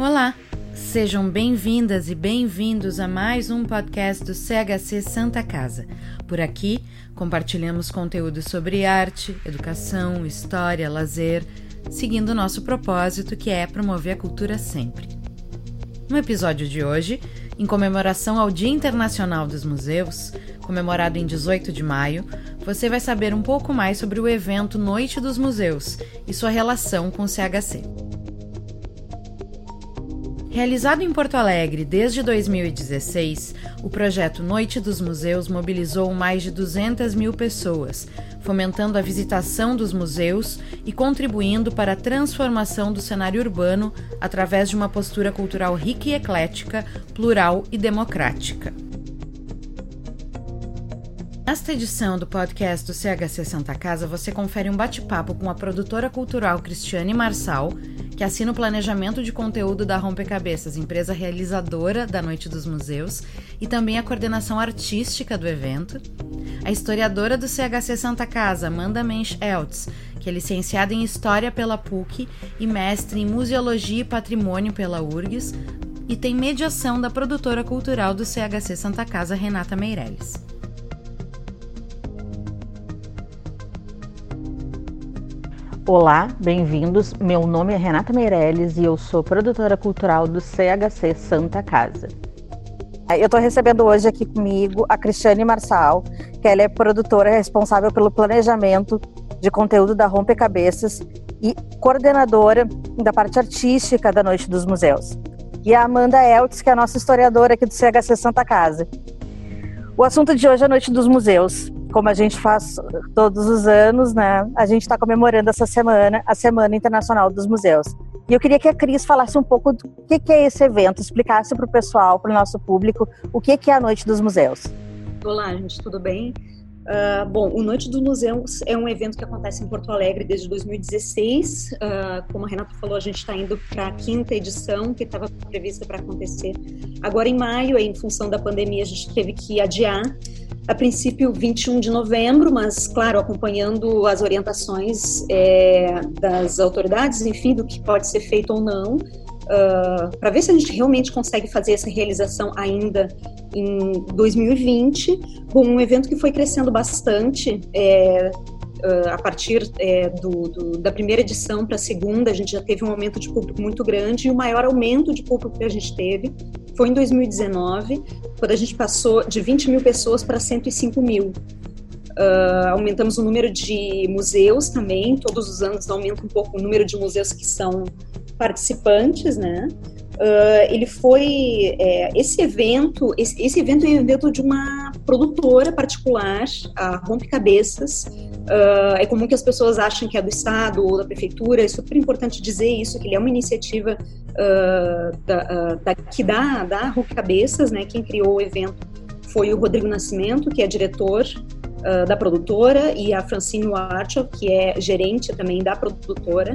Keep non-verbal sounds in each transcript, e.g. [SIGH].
Olá, sejam bem-vindas e bem-vindos a mais um podcast do CHC Santa Casa. Por aqui, compartilhamos conteúdo sobre arte, educação, história, lazer, seguindo nosso propósito que é promover a cultura sempre. No episódio de hoje, em comemoração ao Dia Internacional dos Museus, comemorado em 18 de maio, você vai saber um pouco mais sobre o evento Noite dos Museus e sua relação com o CHC. Realizado em Porto Alegre desde 2016, o projeto Noite dos Museus mobilizou mais de 200 mil pessoas, fomentando a visitação dos museus e contribuindo para a transformação do cenário urbano através de uma postura cultural rica e eclética, plural e democrática. Nesta edição do podcast do CHC Santa Casa, você confere um bate-papo com a produtora cultural Cristiane Marçal que assina o planejamento de conteúdo da Rompecabeças, empresa realizadora da Noite dos Museus, e também a coordenação artística do evento. A historiadora do CHC Santa Casa, Amanda Mensch Eltz, que é licenciada em História pela PUC e mestre em Museologia e Patrimônio pela URGS, e tem mediação da produtora cultural do CHC Santa Casa, Renata Meirelles. Olá, bem-vindos. Meu nome é Renata Meirelles e eu sou produtora cultural do CHC Santa Casa. Eu estou recebendo hoje aqui comigo a Cristiane Marçal, que ela é produtora responsável pelo planejamento de conteúdo da Rompecabeças e coordenadora da parte artística da Noite dos Museus. E a Amanda Eltz, que é a nossa historiadora aqui do CHC Santa Casa. O assunto de hoje é a Noite dos Museus como a gente faz todos os anos, né? A gente está comemorando essa semana, a Semana Internacional dos Museus. E eu queria que a Cris falasse um pouco do que, que é esse evento, explicasse para o pessoal, para o nosso público, o que, que é a Noite dos Museus. Olá, gente, tudo bem? Uh, bom, o Noite dos Museus é um evento que acontece em Porto Alegre desde 2016. Uh, ah, como a Renata falou, a gente está indo para a quinta edição, que estava prevista para acontecer agora em maio, em função da pandemia, a gente teve que adiar a princípio 21 de novembro, mas claro, acompanhando as orientações é, das autoridades, enfim, do que pode ser feito ou não, uh, para ver se a gente realmente consegue fazer essa realização ainda em 2020, com um evento que foi crescendo bastante. É, a partir é, do, do, da primeira edição para a segunda, a gente já teve um aumento de público muito grande e o maior aumento de público que a gente teve foi em 2019, quando a gente passou de 20 mil pessoas para 105 mil. Uh, aumentamos o número de museus também, todos os anos aumenta um pouco o número de museus que são participantes, né? Uh, ele foi é, esse evento esse, esse, evento é um evento de uma produtora particular a Rompe Cabeças uh, é comum que as pessoas achem que é do estado ou da prefeitura é super importante dizer isso que ele é uma iniciativa uh, da, da, que dá da Rompe Cabeças né? Quem criou o evento foi o Rodrigo Nascimento que é diretor da produtora e a Francine Archel que é gerente também da produtora.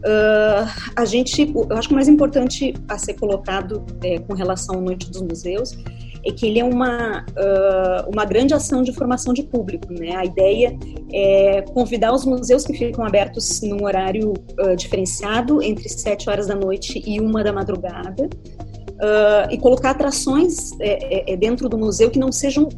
Uh, a gente, eu acho que o mais importante a ser colocado é, com relação à Noite dos Museus é que ele é uma, uh, uma grande ação de formação de público. Né? A ideia é convidar os museus que ficam abertos num horário uh, diferenciado, entre 7 horas da noite e uma da madrugada, Uh, e colocar atrações é, é, dentro do museu que não sejam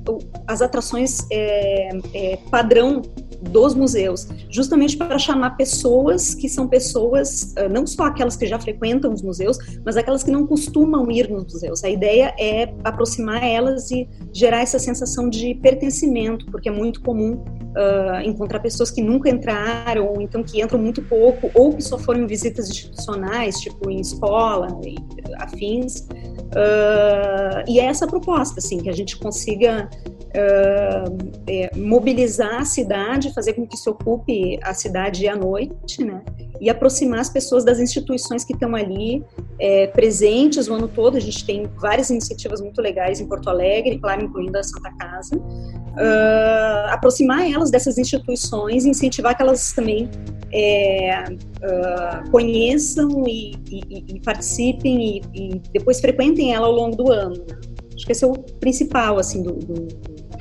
as atrações é, é padrão dos museus, justamente para chamar pessoas que são pessoas, ah, não só aquelas que já frequentam os museus, mas aquelas que não costumam ir nos museus. A ideia é aproximar elas e gerar essa sensação de pertencimento, porque é muito comum uh, encontrar pessoas que nunca entraram, ou então que entram muito pouco, ou que só foram em visitas institucionais, tipo em escola e afins. Uh, e é essa a proposta, assim, que a gente consiga uh, é, mobilizar a cidade, fazer com que se ocupe a cidade à noite, né? E aproximar as pessoas das instituições que estão ali é, presentes o ano todo. A gente tem várias iniciativas muito legais em Porto Alegre, claro, incluindo a Santa Casa. Uh, aproximar elas dessas instituições, incentivar que elas também é, uh, conheçam e, e, e participem e, e, depois frequentem ela ao longo do ano. Né? Acho que esse é o principal, assim, do, do,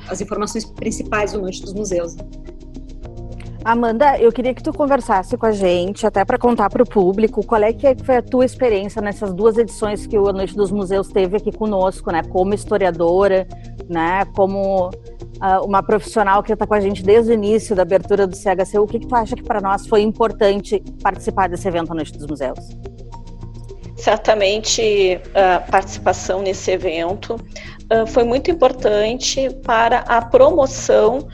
as informações principais do Noite dos Museus. Amanda, eu queria que tu conversasse com a gente, até para contar para o público, qual é que foi a tua experiência nessas duas edições que o Noite dos Museus teve aqui conosco, né? Como historiadora, né? Como uma profissional que está com a gente desde o início da abertura do CHC. O que, que tu acha que para nós foi importante participar desse evento A Noite dos Museus? Certamente a participação nesse evento uh, foi muito importante para a promoção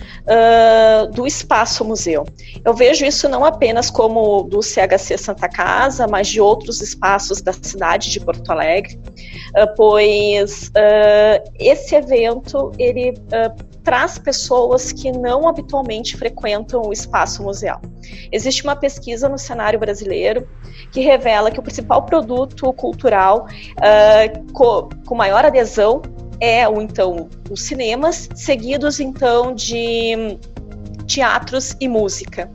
do espaço museu. Eu vejo isso não apenas como do CHC Santa Casa, mas de outros espaços da cidade de Porto Alegre, pois esse evento ele traz pessoas que não habitualmente frequentam o espaço museal. Existe uma pesquisa no cenário brasileiro que revela que o principal produto cultural uh, co com maior adesão é o então os cinemas, seguidos então de teatros e música.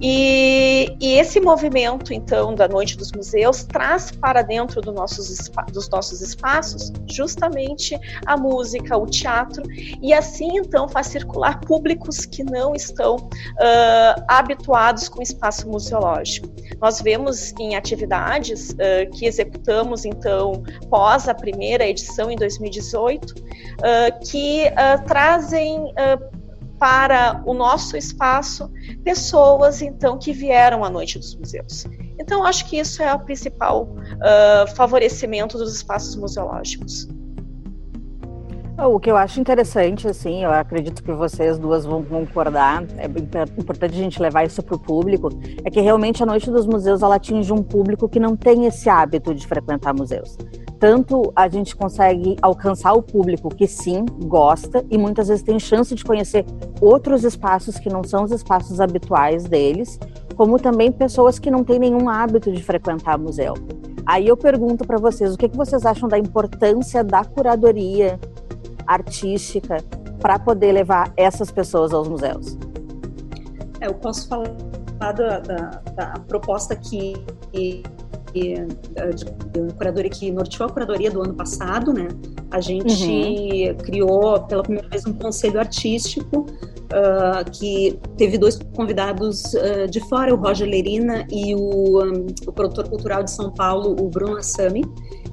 E, e, esse movimento, então, da Noite dos Museus traz para dentro do nossos, dos nossos espaços justamente a música, o teatro, e assim, então, faz circular públicos que não estão uh, habituados com o espaço museológico. Nós vemos em atividades uh, que executamos, então, pós a primeira edição em 2018, uh, que trazem para o nosso espaço pessoas então que vieram à noite dos museus. Então acho que isso é o principal uh, favorecimento dos espaços museológicos. O que eu acho interessante, assim, eu acredito que vocês duas vão concordar, é importante a gente levar isso para o público, é que realmente a Noite dos Museus ela atinge um público que não tem esse hábito de frequentar museus tanto a gente consegue alcançar o público que sim gosta e muitas vezes tem chance de conhecer outros espaços que não são os espaços habituais deles, como também pessoas que não têm nenhum hábito de frequentar museu. Aí eu pergunto para vocês, o que, que vocês acham da importância da curadoria artística para poder levar essas pessoas aos museus? É, eu posso falar da, da, da proposta que de, de curadoria que norteou a curadoria do ano passado, né? A gente uhum. criou pela primeira vez um conselho artístico uh, que teve dois convidados uh, de fora, o Roger Lerina e o, um, o produtor cultural de São Paulo, o Bruno Assami.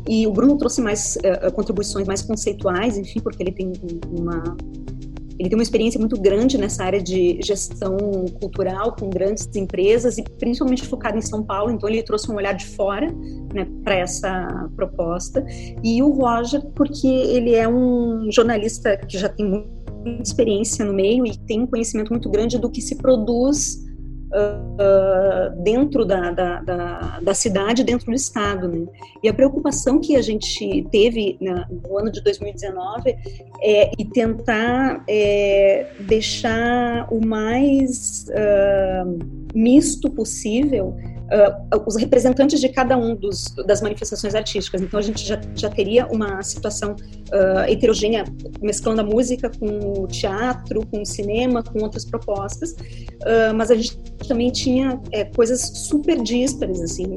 E o Bruno trouxe mais uh, contribuições mais conceituais, enfim, porque ele tem uma ele tem uma experiência muito grande nessa área de gestão cultural com grandes empresas e principalmente focado em São Paulo, então ele trouxe um olhar de fora né, para essa proposta. E o Roger, porque ele é um jornalista que já tem muita experiência no meio e tem um conhecimento muito grande do que se produz uh, dentro da, da, da, da, cidade, dentro do estado. Né? E a preocupação que a gente teve né, no ano de 2019 é e tentar é, deixar o mais uh, misto possível uh, os representantes de cada um dos, das manifestações artísticas. Então a gente já, já teria uma situação uh, heterogênea, mesclando a música com o teatro, com o cinema, com outras propostas, uh, mas a gente também tinha é, coisas super díspares, assim,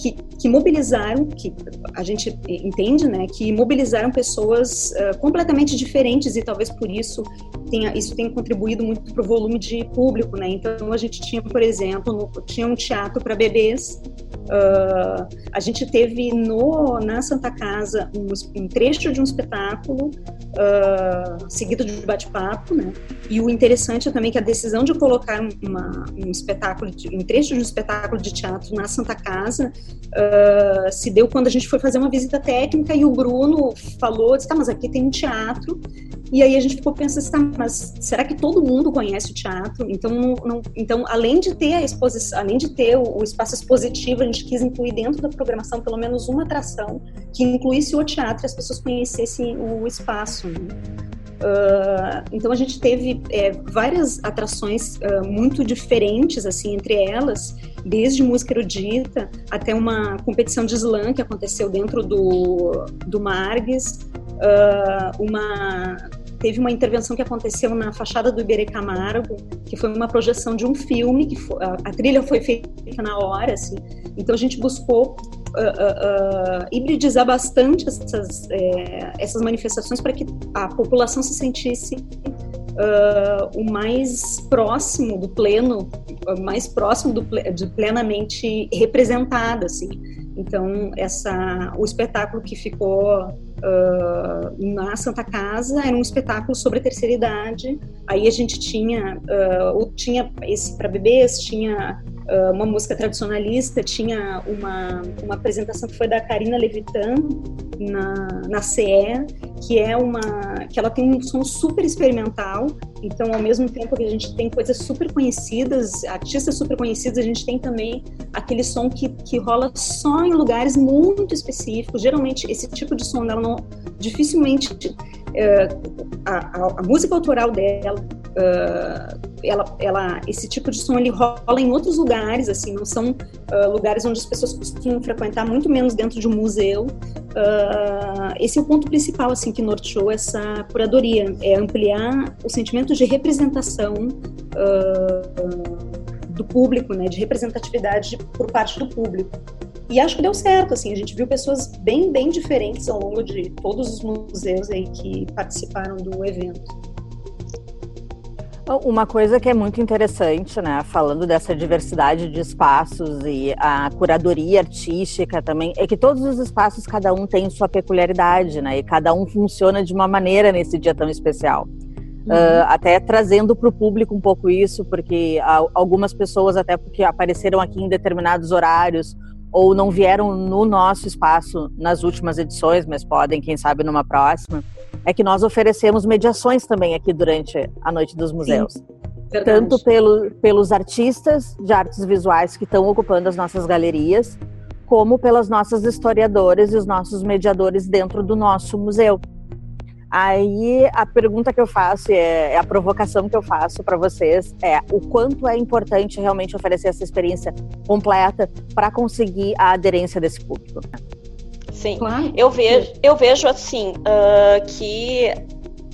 que, que mobilizaram, que a gente entende, né, que mobilizaram pessoas completamente diferentes e talvez por isso tenha, isso tenha contribuído muito para o volume de público, né? Então a gente tinha, por exemplo, tinha um teatro para bebês. Uh, a gente teve no, na Santa Casa um, um trecho de um espetáculo uh, seguido de bate-papo, né? E o interessante é também que a decisão de colocar uma, um espetáculo, de, um trecho de um espetáculo de teatro na Santa Casa uh, se deu quando a gente foi fazer uma visita técnica e o Bruno falou, disse, tá, mas aqui tem um teatro e aí a gente ficou pensando, assim, tá, mas será que todo mundo conhece o teatro? Então, não, não, então além de ter a exposição, além de ter o, o, espaço expositivo, a gente quis incluir dentro da programação pelo menos uma atração que incluísse o teatro e as pessoas conhecessem o espaço. Né? Uh, então a gente teve é, várias atrações uh, muito diferentes assim entre elas, desde música erudita até uma competição de slam que aconteceu dentro do, do Margues, uh, uma teve uma intervenção que aconteceu na fachada do Iberê Camargo, que foi uma projeção de um filme, que foi, a, a, trilha foi feita na hora, assim. Então a gente buscou uh, uh, uh, hibridizar bastante essas, é, essas manifestações para que a população se sentisse uh, o mais próximo do pleno, mais próximo do, de plenamente representada, assim. Então, essa, o espetáculo que ficou uh, na Santa Casa era um espetáculo sobre a terceira idade. Aí a gente tinha, uh, tinha esse para bebês, tinha uma música tradicionalista, tinha uma, uma apresentação que foi da Karina Levitan na, na CE, que é uma que ela tem um som super experimental. Então, ao mesmo tempo que a gente tem coisas super conhecidas, artistas super conhecidos, a gente tem também aquele som que, que rola só em lugares muito específicos. Geralmente, esse tipo de som dela não dificilmente uh, a, a, a, música autoral dela uh, ela, ela, esse tipo de som ele rola em outros lugares, assim, não são uh, lugares onde as pessoas costumam frequentar, muito menos dentro de um museu. Uh, esse é o ponto principal, assim, que norteou essa curadoria, é ampliar o sentimento de representação uh, do público, né, de representatividade por parte do público. E acho que deu certo, assim, a gente viu pessoas bem, bem diferentes ao longo de todos os museus aí que participaram do evento. Uma coisa que é muito interessante, né, falando dessa diversidade de espaços e a curadoria artística também, é que todos os espaços, cada um tem sua peculiaridade, né, e cada um funciona de uma maneira nesse dia tão especial. Uhum. Uh, até trazendo para o público um pouco isso, porque algumas pessoas, até porque apareceram aqui em determinados horários, ou não vieram no nosso espaço nas últimas edições, mas podem, quem sabe, numa próxima é que nós oferecemos mediações também aqui durante a Noite dos Museus. Sim, tanto pelo, pelos artistas de artes visuais que estão ocupando as nossas galerias, como pelas nossas historiadoras e os nossos mediadores dentro do nosso museu. Aí a pergunta que eu faço, é, é a provocação que eu faço para vocês, é o quanto é importante realmente oferecer essa experiência completa para conseguir a aderência desse público. Sim, claro. eu, vejo, eu vejo assim uh, que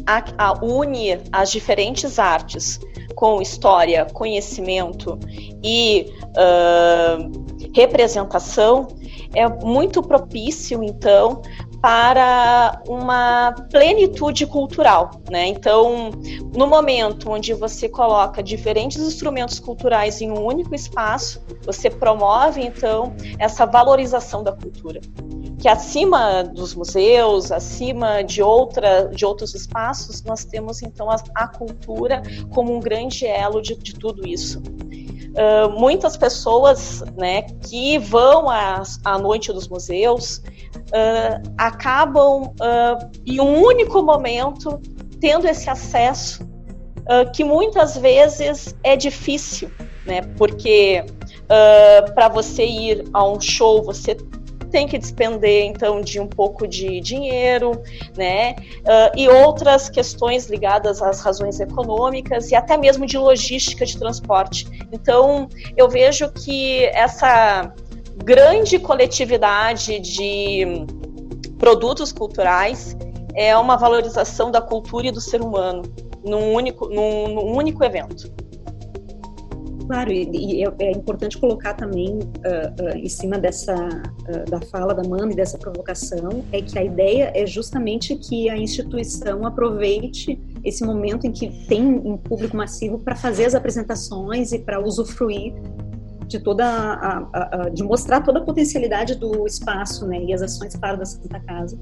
a, a une as diferentes artes com história, conhecimento e uh, representação é muito propício, então, para uma plenitude cultural, né? Então, no momento onde você coloca diferentes instrumentos culturais em um único espaço, você promove então essa valorização da cultura que acima dos museus, acima de, outra, de outros espaços, nós temos então a, a cultura como um grande elo de, de tudo isso. Uh, muitas pessoas né, que vão à, à noite dos museus uh, acabam uh, em um único momento tendo esse acesso que muitas vezes é difícil, né? Porque para você ir a um show você tem que despender então de um pouco de dinheiro, né? Uh, e outras questões ligadas às razões econômicas e até mesmo de logística de transporte. Então, eu vejo que essa grande coletividade de produtos culturais é uma valorização da cultura e do ser humano num único, num, num único evento. Claro, e, é, é, importante colocar também uh, uh, em cima dessa uh, da fala da Manda e dessa provocação é que a ideia é justamente que a instituição aproveite esse momento em que tem um público massivo para fazer as apresentações e para usufruir de toda a, a, a, de mostrar toda a potencialidade do espaço, né? E as ações claro da Santa Casa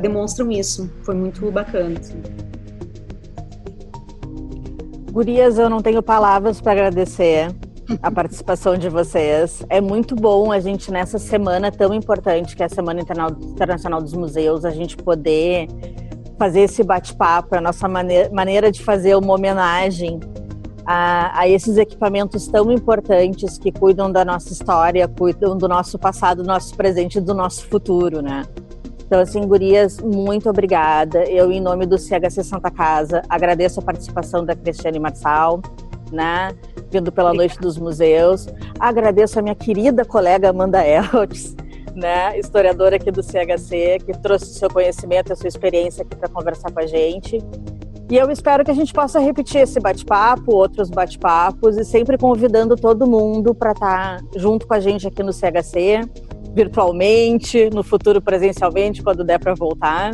demonstram isso. Foi muito bacana. Assim. Gurias, eu não tenho palavras para agradecer a [LAUGHS] participação de vocês. É muito bom a gente, nessa semana tão importante, que é a Semana Internacional dos Museus, a gente poder fazer esse bate-papo, a nossa maneira de fazer uma homenagem a, a, esses equipamentos tão importantes que cuidam da nossa história, cuidam do nosso passado, do nosso presente e do nosso futuro, né? Então, assim, gurias, muito obrigada. Eu, em nome do CHC Santa Casa, agradeço a participação da Cristiane Marçal, né? Vindo pela Noite dos Museus. Agradeço a minha querida colega Amanda Eltz, né? Historiadora aqui do CHC, que trouxe seu conhecimento e sua experiência aqui para conversar com a gente. E eu espero que a gente possa repetir esse bate-papo, outros bate-papos, e sempre convidando todo mundo para estar tá junto com a gente aqui no CHC virtualmente, no futuro presencialmente, quando der para voltar,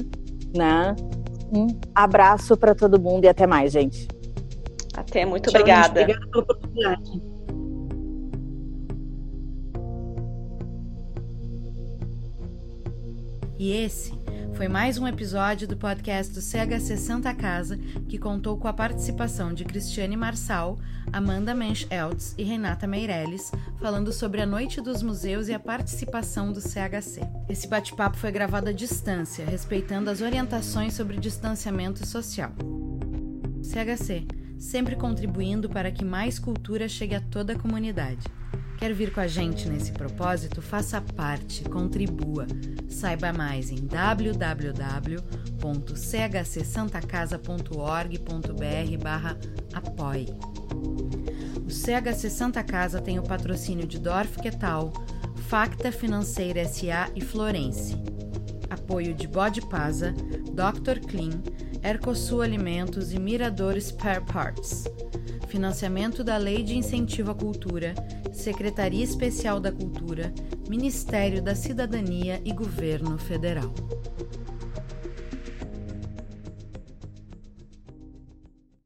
né? Um abraço para todo mundo e até mais, gente. Até, muito Tchau, obrigada. Gente, obrigada pela oportunidade. E esse foi mais um episódio do podcast do CHC Santa Casa, que contou com a participação de Cristiane Marçal, Amanda Mensch Eltz e Renata Meirelles, falando sobre a Noite dos Museus e a participação do CHC. Esse bate-papo foi gravado à distância, respeitando as orientações sobre distanciamento social. CHC, sempre contribuindo para que mais cultura chegue a toda a comunidade. Quer vir com a gente nesse propósito? Faça parte, contribua. Saiba mais em www.chcsantacasa.org.br/apoie. O CHC Santa Casa tem o patrocínio de Dorf Quetal, Facta Financeira SA e Florence. Apoio de Bode Pasa, Dr. Clean, Ercosul Alimentos e Mirador Spare Parts. Financiamento da Lei de Incentivo à Cultura, Secretaria Especial da Cultura, Ministério da Cidadania e Governo Federal.